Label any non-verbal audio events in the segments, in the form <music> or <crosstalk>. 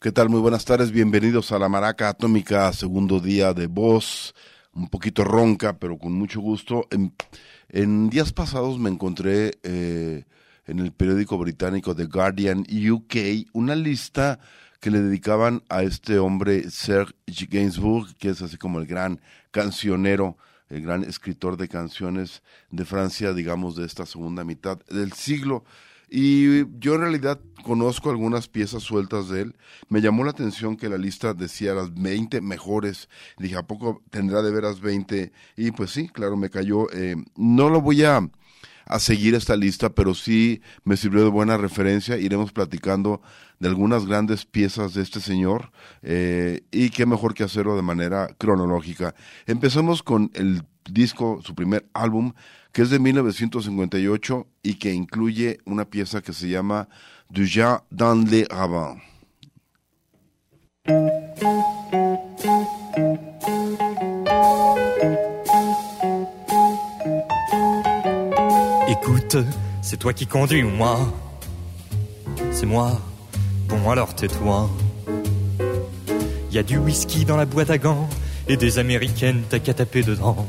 ¿Qué tal? Muy buenas tardes, bienvenidos a La Maraca Atómica, segundo día de voz, un poquito ronca, pero con mucho gusto. En, días pasados me encontré eh, en el periódico británico The Guardian UK una lista que le dedicaban a este hombre Serge Gainsbourg, que es así como el gran cancionero, el gran escritor de canciones de Francia, digamos, de esta segunda mitad del siglo. Y yo en realidad conozco algunas piezas sueltas de él. Me llamó la atención que la lista decía las 20 mejores. Dije, ¿a poco tendrá de veras 20? Y pues sí, claro, me cayó. Eh, no lo voy a, a seguir esta lista, pero sí me sirvió de buena referencia. Iremos platicando de algunas grandes piezas de este señor eh, y qué mejor que hacerlo de manera cronológica. Empezamos con el disco, su primer álbum, que es de 1958 y que incluye una pieza que se llama Déjà dans les ravins. Écoute, c'est toi qui conduis ou moi C'est moi. Bon alors tais-toi. Y a du whisky dans la boîte à gants et des américaines t'as qu'à taper dedans.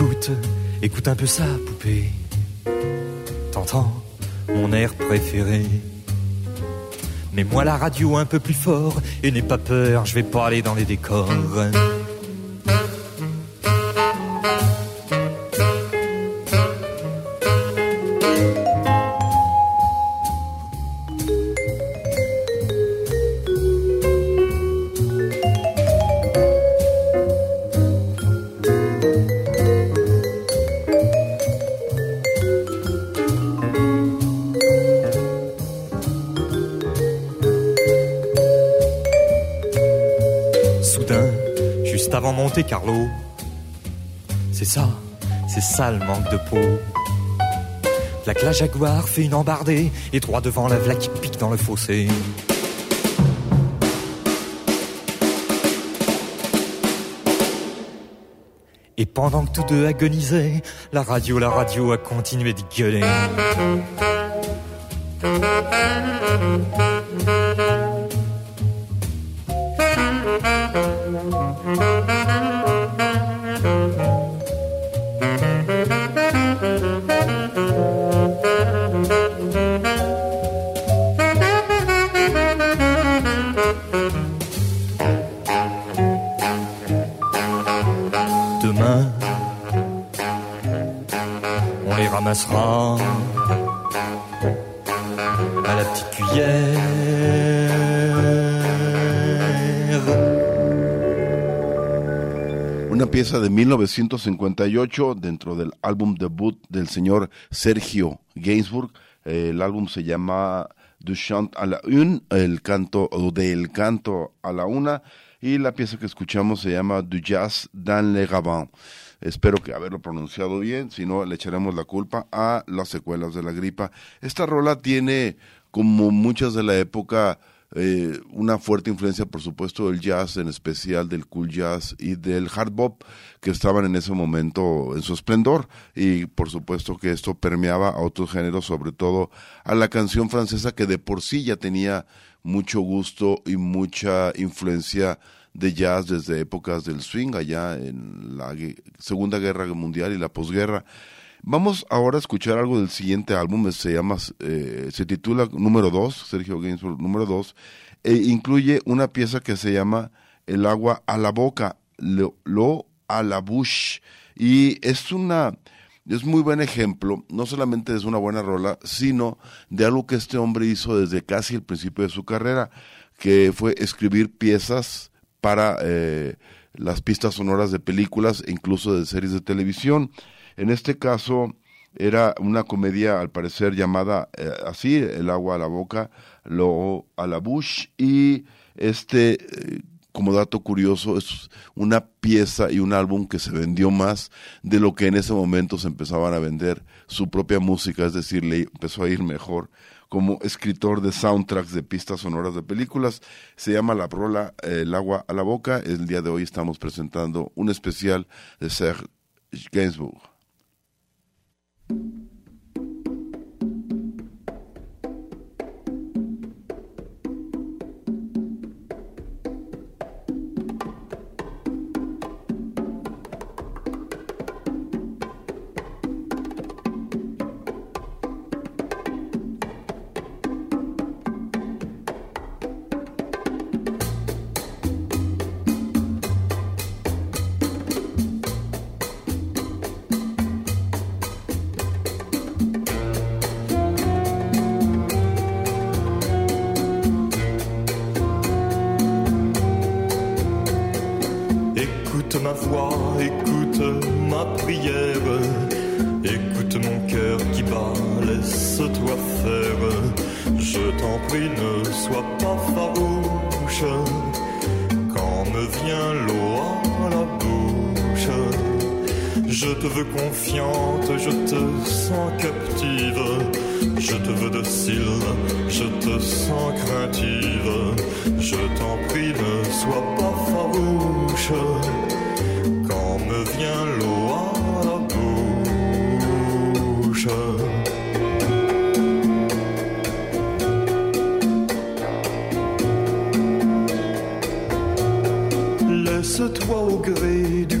Écoute, écoute un peu ça, poupée. T'entends mon air préféré. Mets-moi la radio un peu plus fort et n'aie pas peur, je vais pas aller dans les décors. Carlo. C'est ça, c'est ça le manque de peau. La classe Jaguar fait une embardée et droit devant la vla qui pique dans le fossé. Et pendant que tous deux agonisaient, la radio, la radio a continué de gueuler. De 1958 dentro del álbum debut del señor Sergio Gainsbourg. el álbum se llama Du Chant à la Une, el canto o del canto a la una, y la pieza que escuchamos se llama Du Jazz dans le Gabin. Espero que haberlo pronunciado bien, si no le echaremos la culpa a las secuelas de la gripa. Esta rola tiene, como muchas de la época, eh, una fuerte influencia, por supuesto, del jazz, en especial del cool jazz y del hard bop, que estaban en ese momento en su esplendor. Y por supuesto que esto permeaba a otros géneros, sobre todo a la canción francesa, que de por sí ya tenía mucho gusto y mucha influencia de jazz desde épocas del swing, allá en la Segunda Guerra Mundial y la posguerra. Vamos ahora a escuchar algo del siguiente álbum, se llama, eh, se titula número 2, Sergio Gainsbourg número 2, e incluye una pieza que se llama El agua a la boca, lo, lo a la bush, y es una, es muy buen ejemplo, no solamente es una buena rola, sino de algo que este hombre hizo desde casi el principio de su carrera, que fue escribir piezas para eh, las pistas sonoras de películas e incluso de series de televisión. En este caso, Era una comedia, al parecer, llamada eh, así, El agua a la boca, lo a la bush, y este, eh, como dato curioso, es una pieza y un álbum que se vendió más de lo que en ese momento se empezaban a vender su propia música, es decir, le empezó a ir mejor como escritor de soundtracks de pistas sonoras de películas. Se llama La Rola El agua a la boca. El día de hoy estamos presentando un especial de Serge Gainsbourg. Je t'en prie, ne sois pas farouche. Quand me vient l'eau à la bouche. Laisse-toi au gré du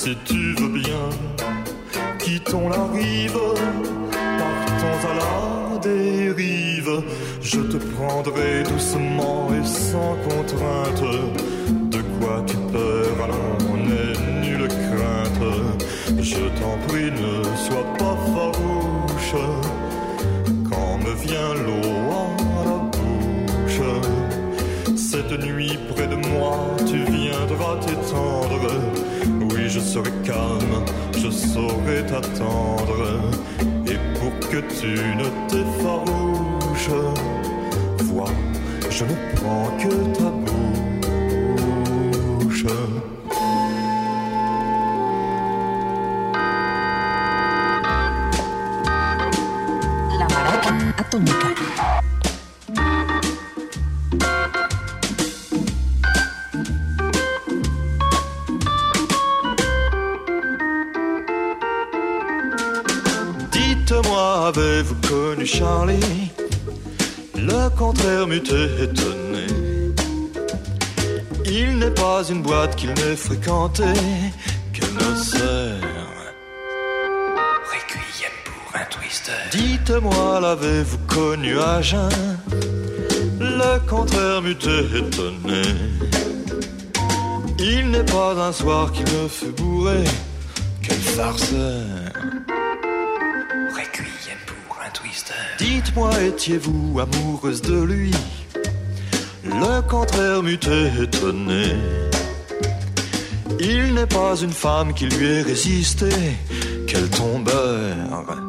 si tu veux bien, quittons la rive, partons à la dérive. Je te prendrai doucement et sans contrainte. De quoi tu peur, Alors n'aie nulle crainte. Je t'en prie, ne sois pas farouche. Quand me vient l'eau à la bouche, cette nuit près de moi, tu viendras t'étendre je serai calme, je saurai t'attendre. Et pour que tu ne t'effarouches, vois, je ne prends que ta bouche. La. Le contraire m'eût étonné. Il n'est pas une boîte qu'il n'ait fréquentée que notre sœur. Requiem pour un twister. Dites-moi, l'avez-vous connu à jeun? Le contraire m'eût étonné. Il n'est pas un soir qu'il me fut bourré. Quel farceur Dites-moi, étiez-vous amoureuse de lui? Le contraire m'eût étonné. Il n'est pas une femme qui lui ait résisté. Quel tombeur.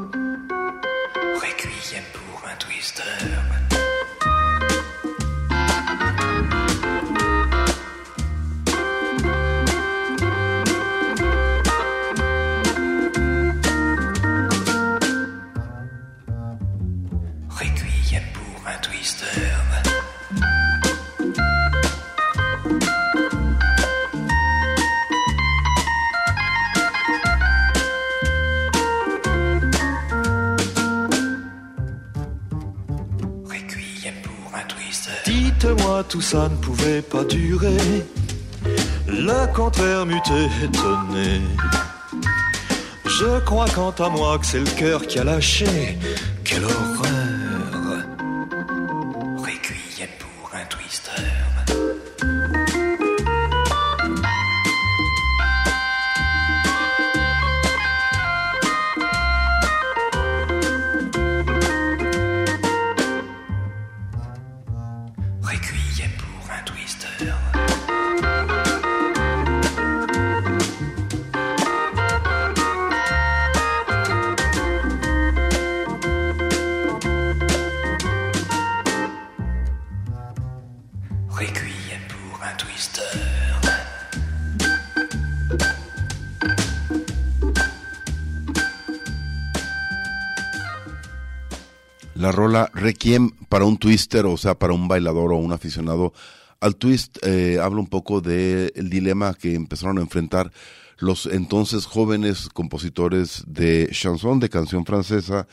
Ça ne pouvait pas durer. Le contraire m'eût étonné. Je crois quant à moi que c'est le cœur qui a lâché. Rola Requiem para un twister, o sea, para un bailador o un aficionado. Al twist, eh, habla un poco del el dilema que empezaron a enfrentar los entonces jóvenes compositores de chanson, de canción francesa,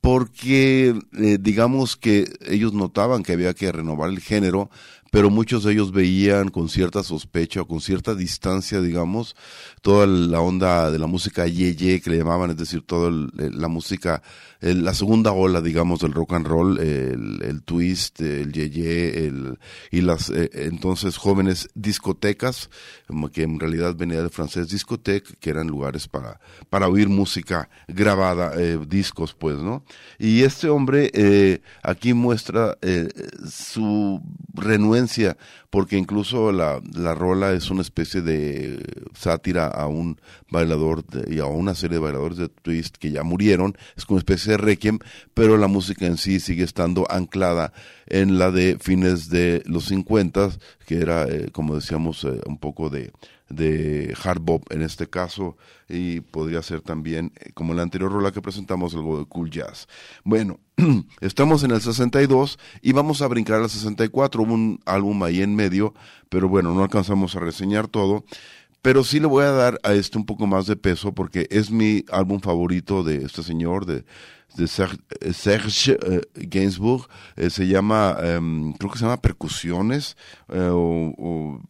porque eh, digamos que ellos notaban que había que renovar el género, pero muchos de ellos veían con cierta sospecha o con cierta distancia, digamos, toda la onda de la música yeye que le llamaban, es decir, toda la música, la segunda ola, digamos, del rock and roll, el, twist, el yeye, el, y las eh, entonces jóvenes discotecas, que en realidad venía del francés discoteque, que eran lugares para, para oír música grabada, eh, discos, pues, ¿no? Y este hombre eh, aquí muestra su renuencia porque incluso la, la rola es una especie de sátira a un bailador y a una serie de bailadores de twist que ya murieron, es como una especie requiem, pero la música en sí sigue estando anclada en la de fines de los 50, que era, eh, como decíamos, eh, un poco de, de hard bop en este caso y podría ser también eh, como en la anterior rola que presentamos algo de cool jazz. Bueno, <clears throat> estamos en el 62 y vamos a brincar al 64, hubo un álbum ahí en medio, pero bueno, no alcanzamos a reseñar todo. Pero sí le voy a dar a este un poco más de peso porque es mi álbum favorito de este señor, de, de Serge, eh, Gainsbourg. se llama, em, creo que se llama Percusiones o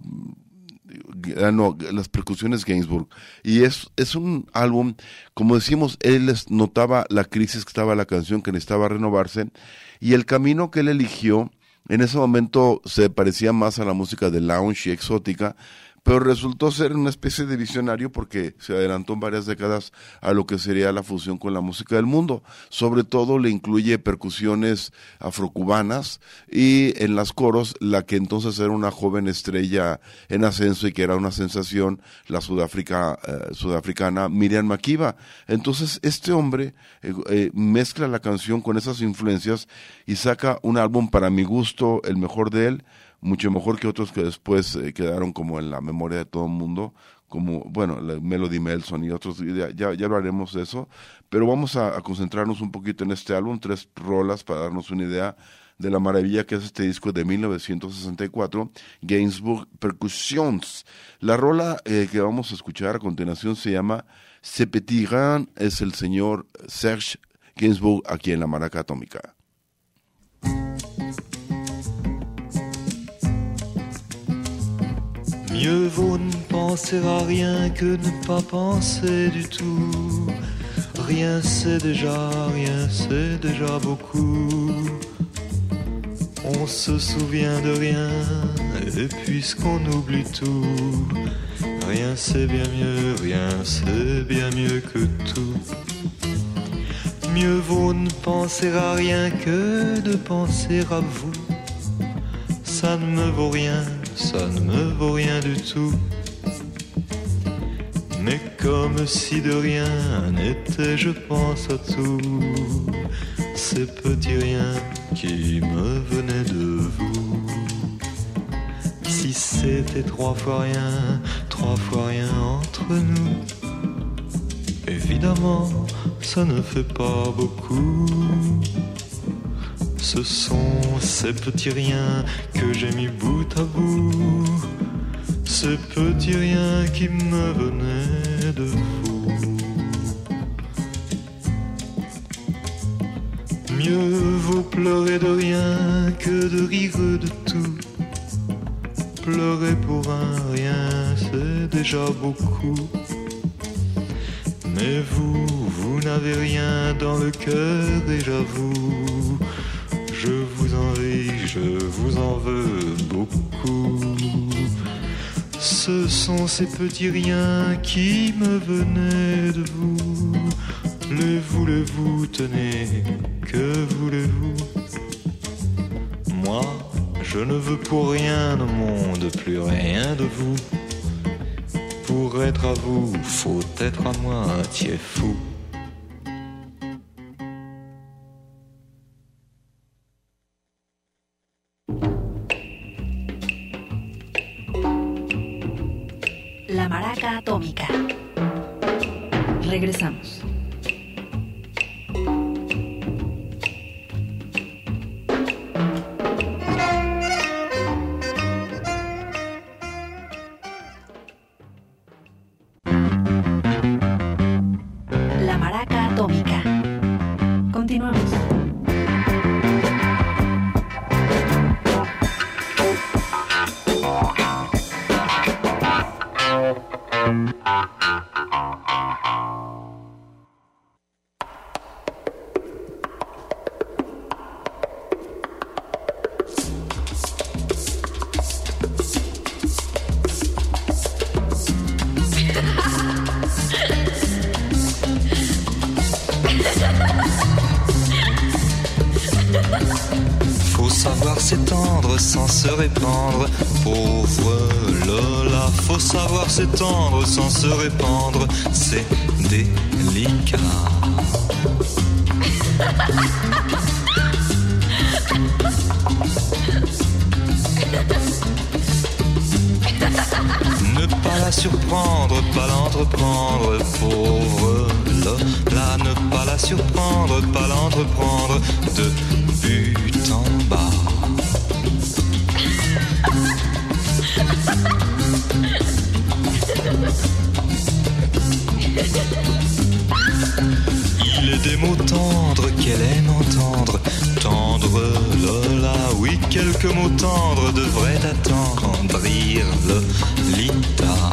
no, las percusiones Gainsbourg. Y es, es un álbum, como decimos, él notaba la crisis que estaba la canción, que necesitaba renovarse, y el camino que él eligió en ese momento se parecía más a la música de lounge y exótica, pero resultó ser una especie de visionario porque se adelantó en varias décadas a lo que sería la fusión con la música del mundo. Sobre todo le incluye percusiones afrocubanas y en las coros la que entonces era una joven estrella en ascenso y que era una sensación, la Sudáfrica, eh, sudafricana Miriam Makiba. Entonces este hombre eh, eh, mezcla la canción con esas influencias y saca un álbum para mi gusto, el mejor de él, mucho mejor que otros que después eh, quedaron como en la memoria de todo el mundo, como, bueno, la Melody Melson y otros, ya, ya hablaremos de eso, pero vamos a, concentrarnos un poquito en este álbum, tres rolas para darnos una idea de la maravilla que es este disco de 1964, Gainsbourg Percussions. La rola eh, que vamos a escuchar a continuación se llama Ce Petit es el señor Serge Gainsbourg aquí en la Maraca Atómica. Mieux vaut ne penser à rien que ne pas penser du tout. Rien c'est déjà, rien c'est déjà beaucoup. On se souvient de rien, et puisqu'on oublie tout, rien c'est bien mieux, rien c'est bien mieux que tout. Mieux vaut ne penser à rien que de penser à vous. Ça ne me vaut rien ça ne me vaut rien du tout. Mais comme si de rien n'était, je pense à tout. Ces petits riens qui me venaient de vous. Si c'était trois fois rien, trois fois rien entre nous. Évidemment, ça ne fait pas beaucoup. Ce sont ces petits riens que j'ai mis bout à bout, ces petits riens qui me venaient de vous. Mieux vaut pleurer de rien que de rire de tout. Pleurer pour un rien, c'est déjà beaucoup. Mais vous, vous n'avez rien dans le cœur et j'avoue je vous en veux beaucoup. Ce sont ces petits riens qui me venaient de vous. Les voulez-vous, tenez, que voulez-vous Moi, je ne veux pour rien au monde, plus rien de vous. Pour être à vous, faut être à moi, tiers fou. L'entreprendre, pauvre Lola. Ne pas la surprendre, pas l'entreprendre, de but en bas. Il est des mots tendres qu'elle aime entendre. Tendre Lola, oui, quelques mots tendres devraient attendrir Lolita.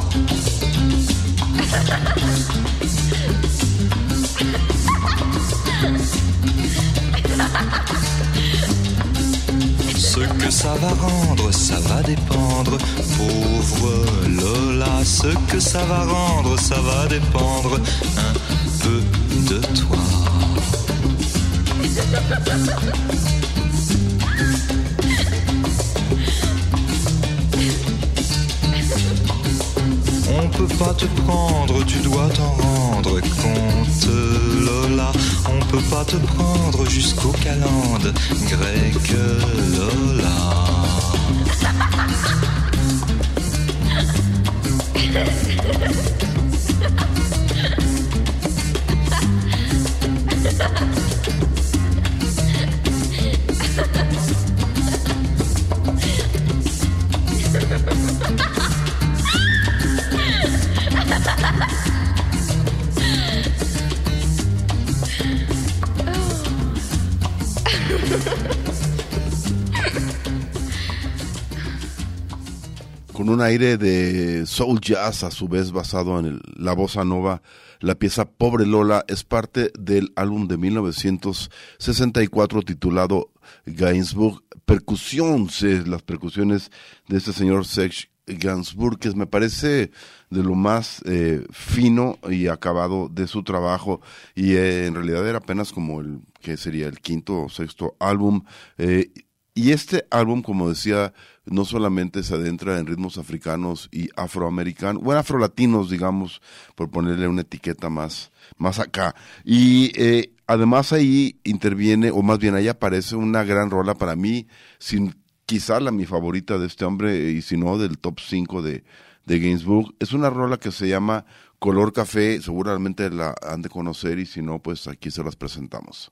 Ce que ça va rendre, ça va dépendre. Pauvre Lola, ce que ça va rendre, ça va dépendre un peu de toi. Peut pas te prendre, tu dois t'en rendre compte, Lola. On peut pas te prendre jusqu'au calende grec, Lola. <laughs> un aire de soul jazz, a su vez basado en el- la bossa nova. La pieza Pobre Lola es parte del álbum de 1964 titulado Gainsbourg Percusiones, las percusiones de este señor Serge Gainsbourg, que me parece de lo más eh, fino y acabado de su trabajo y eh, en realidad era apenas como el que sería el quinto o sexto álbum eh, y este álbum, como decía, no solamente se adentra en ritmos africanos y afroamericanos, bueno, afrolatinos, digamos, por ponerle una etiqueta más, más acá. Y eh, además ahí interviene, o más bien ahí aparece una gran rola para mí, sin quizá la mi favorita de este hombre, y si no, del top 5 de, de Gainsbourg. Es una rola que se llama Color Café, seguramente la han de conocer, y si no, pues aquí se las presentamos.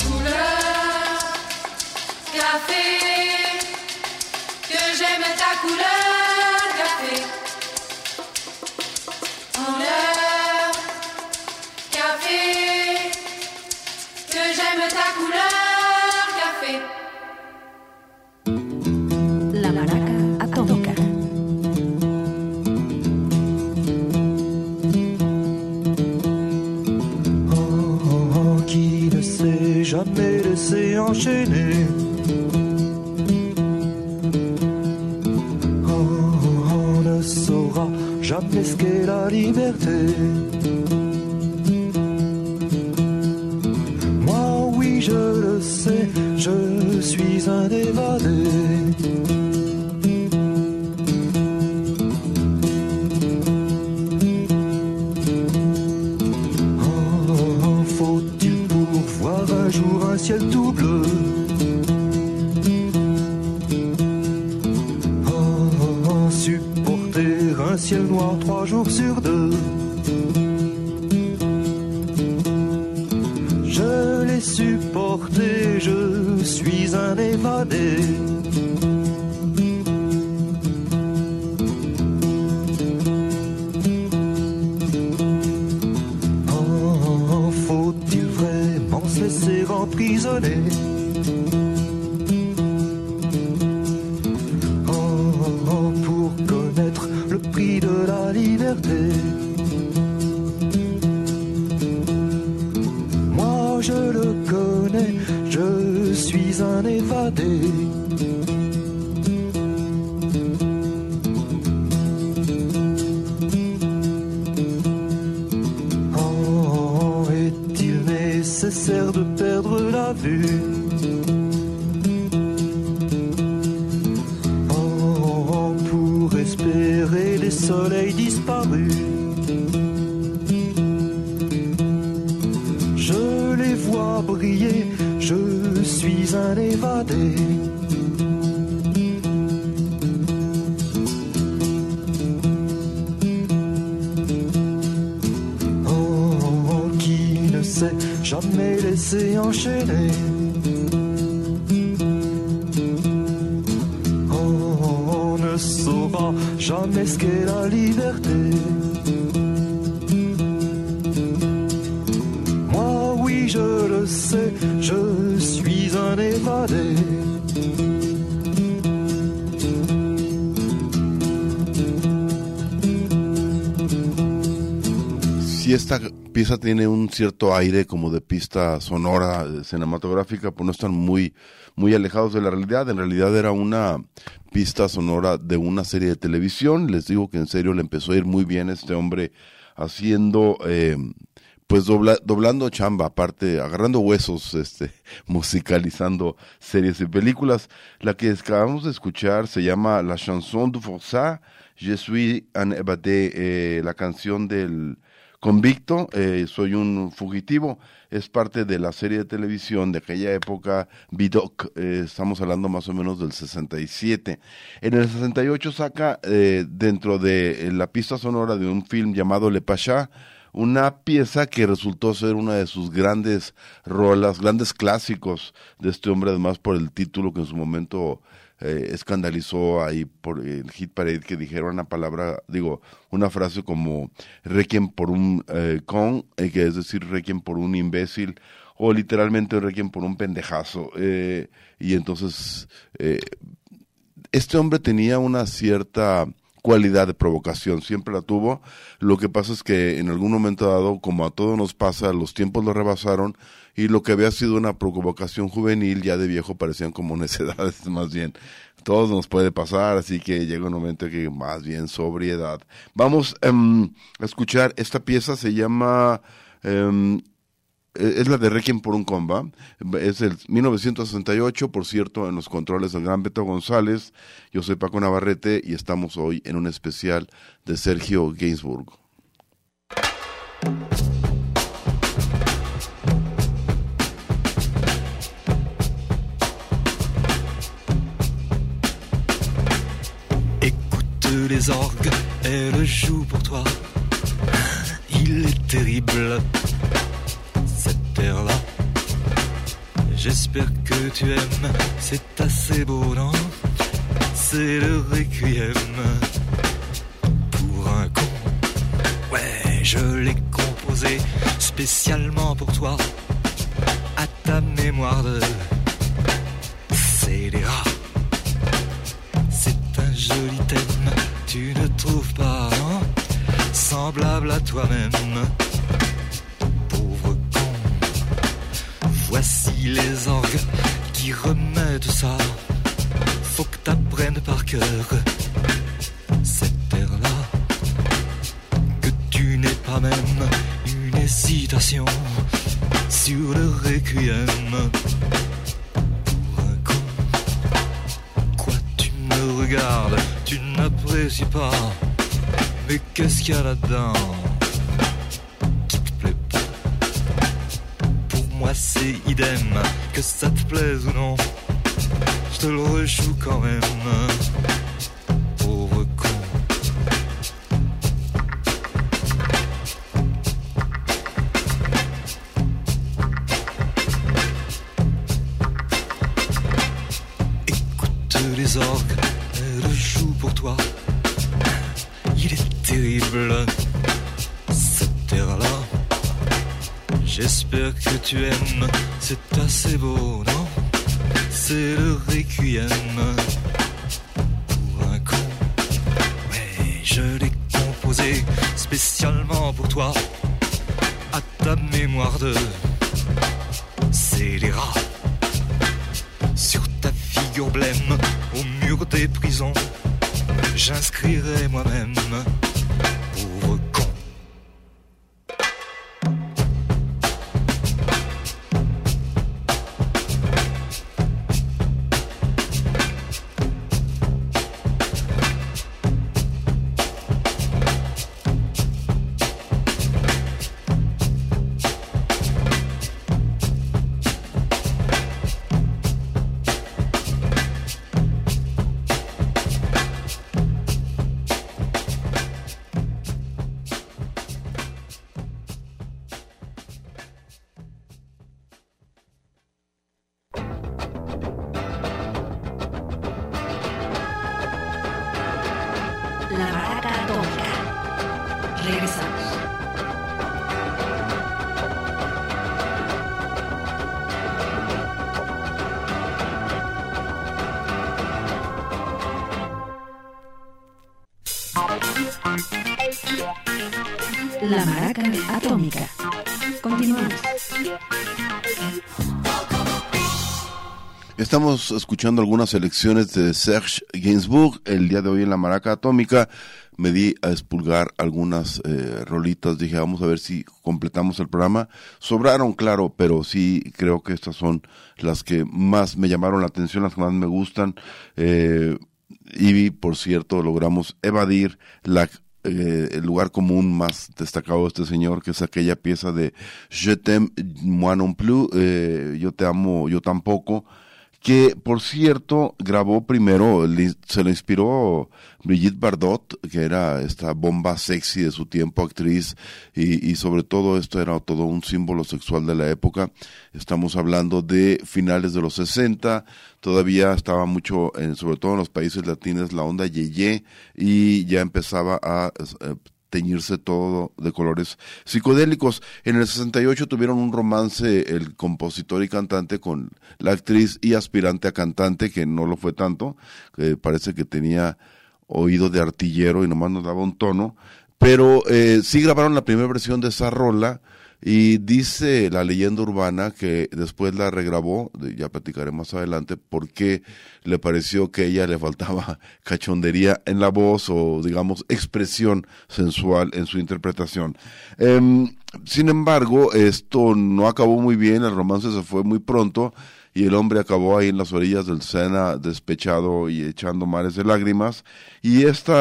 Nécessaire de perdre la vue. Oh, pour espérer les soleils disparus. Je les vois briller, je suis un évadé 自由是对 cierto aire como de pista sonora eh, cinematográfica, pues no están muy, muy alejados de la realidad. En realidad era una pista sonora de una serie de televisión. Les digo que en serio le empezó a ir muy bien este hombre haciendo, eh, pues dobla- doblando chamba, aparte, agarrando huesos, este, <laughs> musicalizando series y películas. La que acabamos de escuchar se llama La Chanson du Forçat, Je suis un eh, la canción del convicto, eh, soy un fugitivo, es parte de la serie de televisión de aquella época, Vidoc, eh, estamos hablando más o menos del 67. En el 68 saca eh, dentro de eh, la pista sonora de un film llamado Le Pasha, una pieza que resultó ser una de sus grandes rolas, grandes clásicos de este hombre, además por el título que en su momento eh, escandalizó ahí por el Hit Parade que dijeron una palabra, digo, una frase como Requiem por un eh, con, eh, que es decir, Requiem por un imbécil, o literalmente Requiem por un pendejazo. eh, y entonces, este hombre tenía una cierta cualidad de provocación, siempre la tuvo. Lo que pasa es que en algún momento dado, como a todos nos pasa, los tiempos lo rebasaron y lo que había sido una provocación juvenil ya de viejo parecían como <laughs> necedades más bien. Todos nos puede pasar, así que llega un momento que más bien sobriedad. Vamos em, a escuchar esta pieza, se llama em, eh, es la de Requiem por un comba, es el 1968, por cierto, en los controles del gran Beto González, yo soy Paco Navarrete y estamos hoy en un especial de Sergio Gainsbourg. Écoute les orgues, elles jouent pour toi. <laughs> Il est terrible J'espère que tu aimes, c'est assez beau, non? C'est le requiem pour un con. Ouais, je l'ai composé spécialement pour toi, à ta mémoire de scélérat. C'est un joli thème, tu ne trouves pas, non Semblable à toi-même, Voici les orgues qui remettent ça. Faut que t'apprennes par cœur cette terre-là. Que tu n'aies pas même une hésitation sur le requiem. Pour un con. Quoi, tu me regardes, tu n'apprécies pas. Mais qu'est-ce qu'il y a là-dedans? Idem, que ça te plaise ou non. Je te le rejoue quand même. Des prisons, j'inscrirai moi-même. Escuchando algunas selecciones de Serge Gainsbourg. El día de hoy en la Maraca Atómica me di a expulgar algunas eh, rolitas. Dije, vamos a ver si completamos el programa. Sobraron, claro, pero sí creo que estas son las que más me llamaron la atención, las que más me gustan. Eh, y por cierto, logramos evadir la eh, el lugar común más destacado de este señor, que es aquella pieza de Je t'aime, moi non plus, eh, yo te amo, yo tampoco, que por cierto grabó primero, se le inspiró Brigitte Bardot, que era esta bomba sexy de su tiempo, actriz, y, y sobre todo esto era todo un símbolo sexual de la época. Estamos hablando de finales de los 60, todavía estaba mucho, sobre todo en los países latinos, la onda yeye, y ya empezaba a eh, teñirse todo de colores psicodélicos. En el 68 tuvieron un romance el compositor y cantante con la actriz y aspirante a cantante, que no lo fue tanto, que parece que tenía oído de artillero y nomás nos daba un tono, pero eh, sí grabaron la primera versión de esa rola y dice la leyenda urbana que después la regrabó, ya platicaré más adelante, porque le pareció que a ella le faltaba <laughs> cachondería en la voz o digamos expresión sensual en su interpretación. Em, sin embargo, esto no acabó muy bien, el romance se fue muy pronto y el hombre acabó ahí en las orillas del Sena despechado y echando mares de lágrimas y este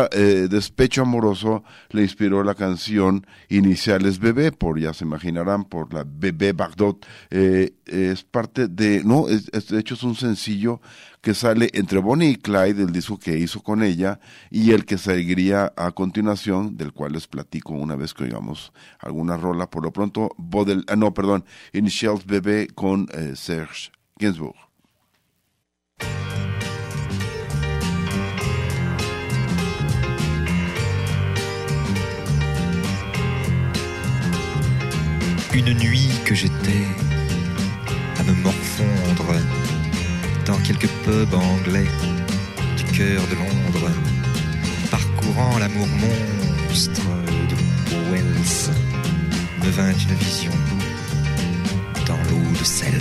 despecho amoroso le inspiró la canción Iniciales Bebé, por ya se imaginarán, por la Bebé Bagdot. Eh, es parte de, no, es, es- de hecho es un sencillo que sale entre Bonnie y Clyde, el disco que hizo con ella, y el que seguiría a continuación, del cual les platico una vez que oigamos alguna rola. Por lo pronto, Bodel, ah, no, perdón, Initials Bebé con eh, Serge Une nuit que j'étais à me morfondre dans quelques pubs anglais du cœur de Londres, parcourant l'amour monstre de Wells, me vint une vision dans l'eau de Cels.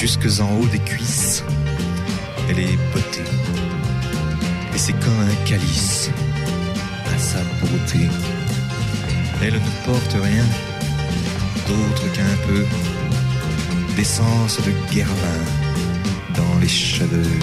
Jusques en haut des cuisses, elle est bottée. Et c'est comme un calice à sa beauté. Elle ne porte rien d'autre qu'un peu d'essence de guermin dans les cheveux.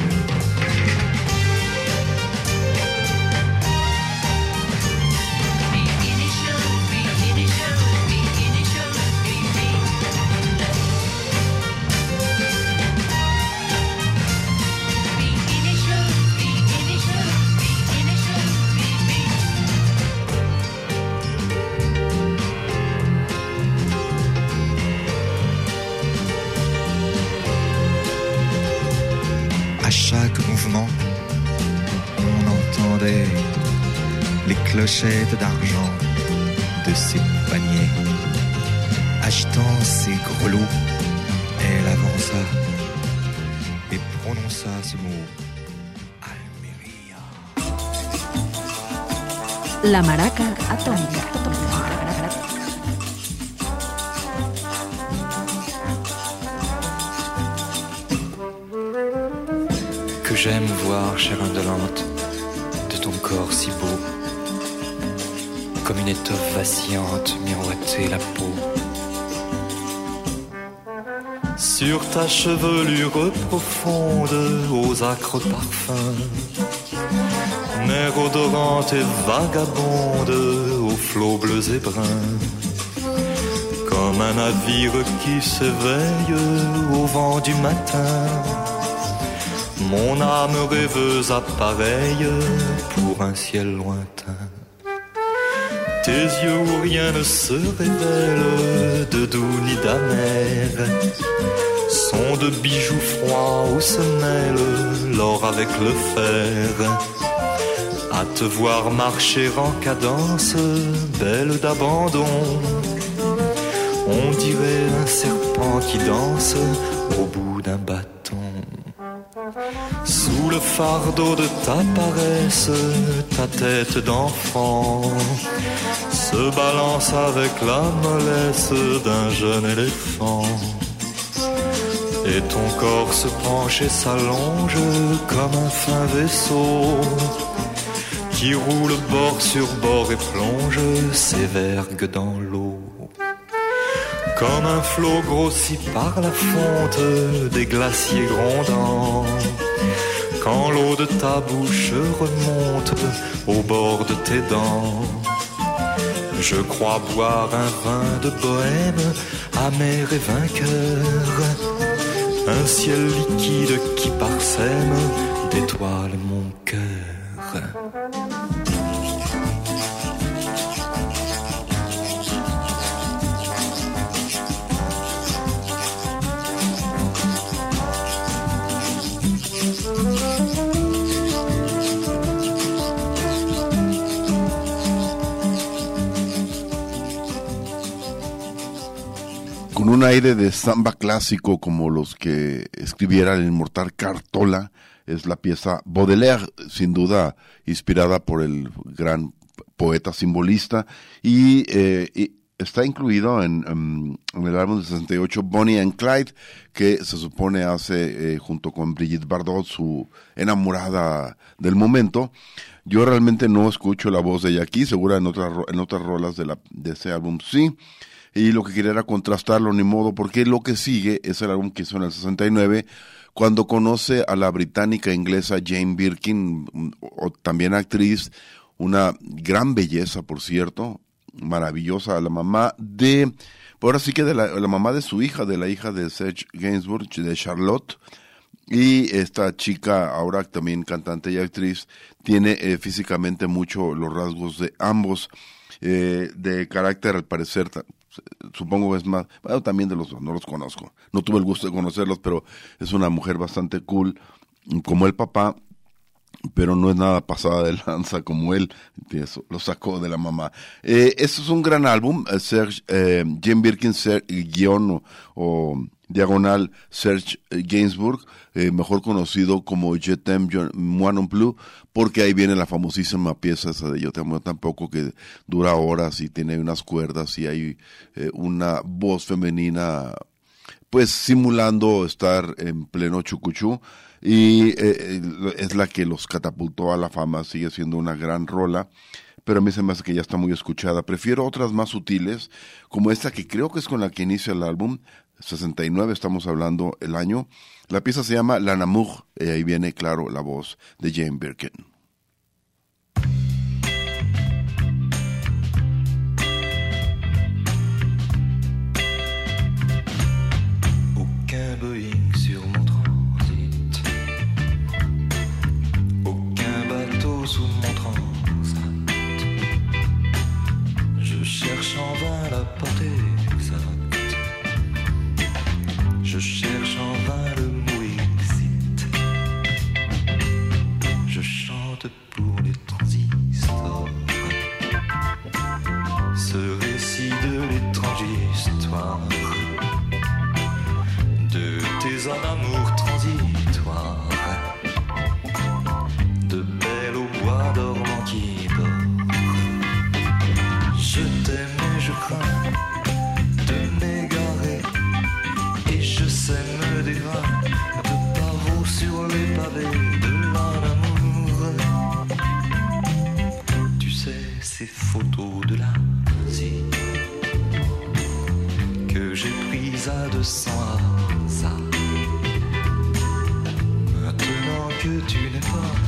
D'argent de ses paniers. Achetant ses grelots, elle avança et prononça ce mot. Almeria. La maraca atómica. j'aime voir, chère indolente, de ton corps si beau, comme une étoffe vacillante miroiter la peau. Sur ta chevelure profonde, aux acres parfums, mer odorante et vagabonde, aux flots bleus et bruns, comme un navire qui s'éveille au vent du matin. Mon âme rêveuse appareille pour un ciel lointain. Tes yeux où rien ne se révèle de doux ni d'amer sont de bijoux froids où se mêle l'or avec le fer. À te voir marcher en cadence, belle d'abandon, on dirait un serpent qui danse au bout d'un bâton. Sous le fardeau de ta paresse, ta tête d'enfant balance avec la mollesse d'un jeune éléphant. Et ton corps se penche et s'allonge comme un fin vaisseau qui roule bord sur bord et plonge ses vergues dans l'eau. Comme un flot grossi par la fonte des glaciers grondants. Quand l'eau de ta bouche remonte au bord de tes dents. Je crois boire un vin de bohème, amer et vainqueur. Un ciel liquide qui parsème d'étoiles mon cœur. Un aire de samba clásico como los que escribiera el inmortal Cartola, es la pieza Baudelaire, sin duda inspirada por el gran poeta simbolista, y, eh, está incluido en, em, el álbum de 68 Bonnie and Clyde, que se supone hace eh, junto con Brigitte Bardot su enamorada del momento. Yo realmente no escucho la voz de ella aquí, segura en otras, en otras rolas de, la, de ese álbum sí. Y lo que quería era contrastarlo, ni modo, porque lo que sigue es el álbum que hizo en el 69, cuando conoce a la británica inglesa Jane Birkin, o, también actriz, una gran belleza, por cierto, maravillosa, la mamá de, ahora sí que de la, la mamá de su hija, de la hija de Serge Gainsbourg, de Charlotte, y esta chica, ahora también cantante y actriz, tiene eh, físicamente mucho los rasgos de ambos, eh, de carácter al parecer, supongo es más, bueno, también de los dos, no los conozco, no tuve el gusto de conocerlos, pero es una mujer bastante cool, como el papá, pero no es nada pasada de <laughs> lanza como él, eso lo sacó de la mamá. Eh, este es un gran álbum, eh, Serge, eh, Jim Birkin, Ser- guion o, diagonal Serge Gainsbourg, eh, mejor conocido como Je t'aime je- moi non plus, porque ahí viene la famosísima pieza esa de Yo te amo tampoco, que dura horas y tiene unas cuerdas y hay eh, una voz femenina pues simulando estar en pleno chucuchú y eh, eh, es la que los catapultó a la fama, sigue siendo una gran rola, pero a mí se me hace que ya está muy escuchada. Prefiero otras más sutiles, como esta que creo que es con la que inicia el álbum, 69 estamos hablando el año. La pieza se llama La Namour, y ahí viene, claro, la voz de Jane Birkin. Ces photos de l'Asie que j'ai prise à 200 hasards. Maintenant que tu n'es pas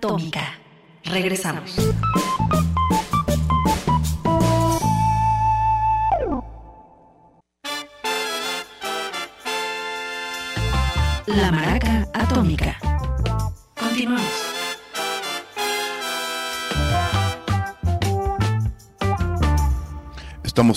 Atómica. Regresamos.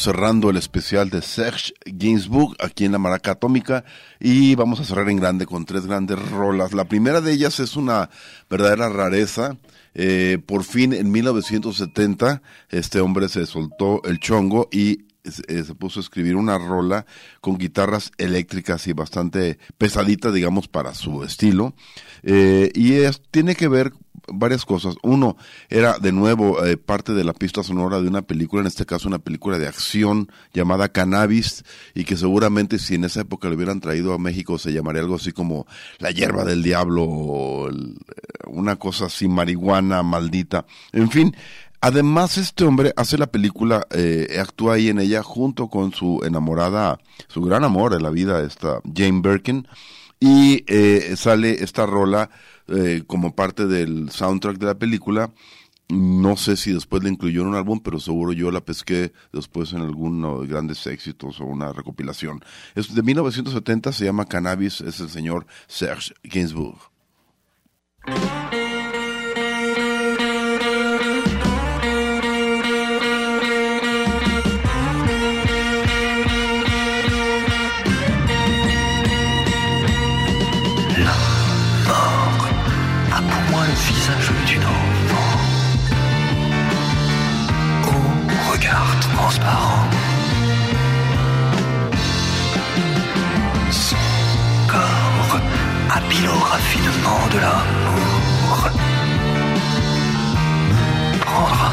Cerrando el especial de Serge Gainsbourg aquí en la Maraca Atómica y vamos a cerrar en grande con tres grandes rolas. La primera de ellas es una verdadera rareza. Eh, por fin en 1970 este hombre se soltó el chongo y eh, se puso a escribir una rola con guitarras eléctricas y bastante pesaditas, digamos, para su estilo. Eh, y es, tiene que ver varias cosas. Uno, era de nuevo eh, parte de la pista sonora de una película, en este caso una película de acción llamada Cannabis, y que seguramente si en esa época lo hubieran traído a México se llamaría algo así como La hierba del diablo, o el- una cosa así, marihuana maldita. En fin, Además, este hombre hace la película, eh, actúa ahí en ella junto con su enamorada, su gran amor de la vida, esta Jane Birkin, y eh, sale esta rola eh, como parte del soundtrack de la película. No sé si después la incluyó en un álbum, pero seguro yo la pesqué después en alguno de grandes éxitos o una recopilación. Es de 1970, se llama Cannabis, es el señor Serge Gainsbourg. Transparent. Son corps habile au raffinement de l'amour. Prendra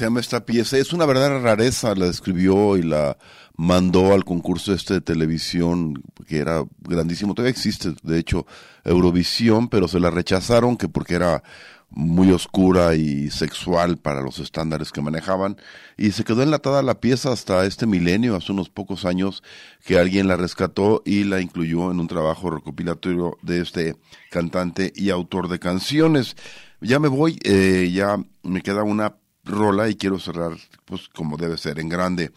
se llama esta pieza. Es una verdadera rareza, la escribió y la mandó al concurso este de televisión, que era grandísimo, todavía existe, de hecho, Eurovisión, pero se la rechazaron que porque era muy oscura y sexual para los estándares que manejaban y se quedó enlatada la pieza hasta este milenio, hace unos pocos años que alguien la rescató y la incluyó en un trabajo recopilatorio de este cantante y autor de canciones. Ya me voy, eh, ya me queda una rola y quiero cerrar pues como debe ser, en grande.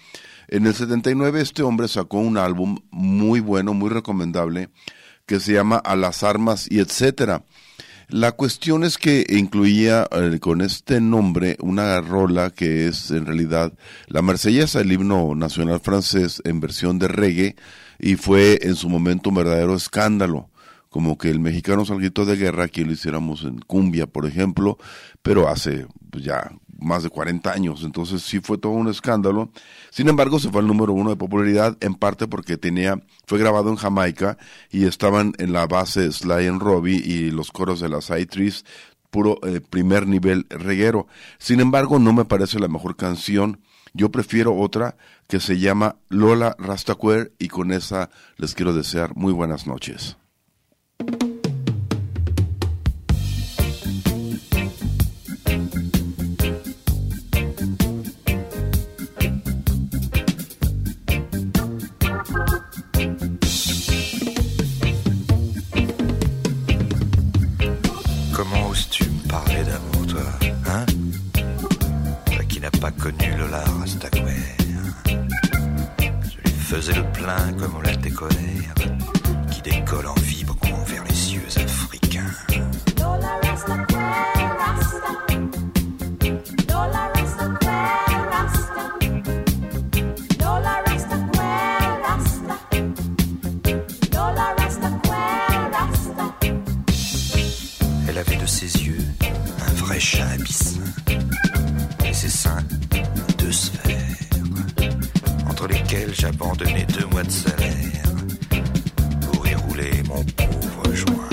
En el 79 este hombre sacó un álbum muy bueno, muy recomendable, que se llama A las armas y etcétera. La cuestión es que incluía eh, con este nombre una rola que es en realidad la marsellesa, el himno nacional francés en versión de reggae y fue en su momento un verdadero escándalo como que el mexicano salguito de guerra, aquí lo hiciéramos en cumbia, por ejemplo, pero hace pues, ya más de 40 años, entonces sí fue todo un escándalo. Sin embargo, se fue al número uno de popularidad, en parte porque tenía, fue grabado en Jamaica y estaban en la base Sly and Robbie y los coros de las Trees, puro eh, primer nivel reguero. Sin embargo, no me parece la mejor canción. Yo prefiero otra que se llama Lola Rastaquer y con esa les quiero desear muy buenas noches. Comment oses-tu me parler d'amour toi, hein? Toi qui n'as pas connu le lard à Staquer hein? Je lui faisais le plein comme on l'a décollé. qui décolle en vie. Elle avait de ses yeux un vrai chat abyssin, et ses seins deux sphères, entre lesquelles j'abandonnais deux mois de salaire pour y rouler mon pauvre joint.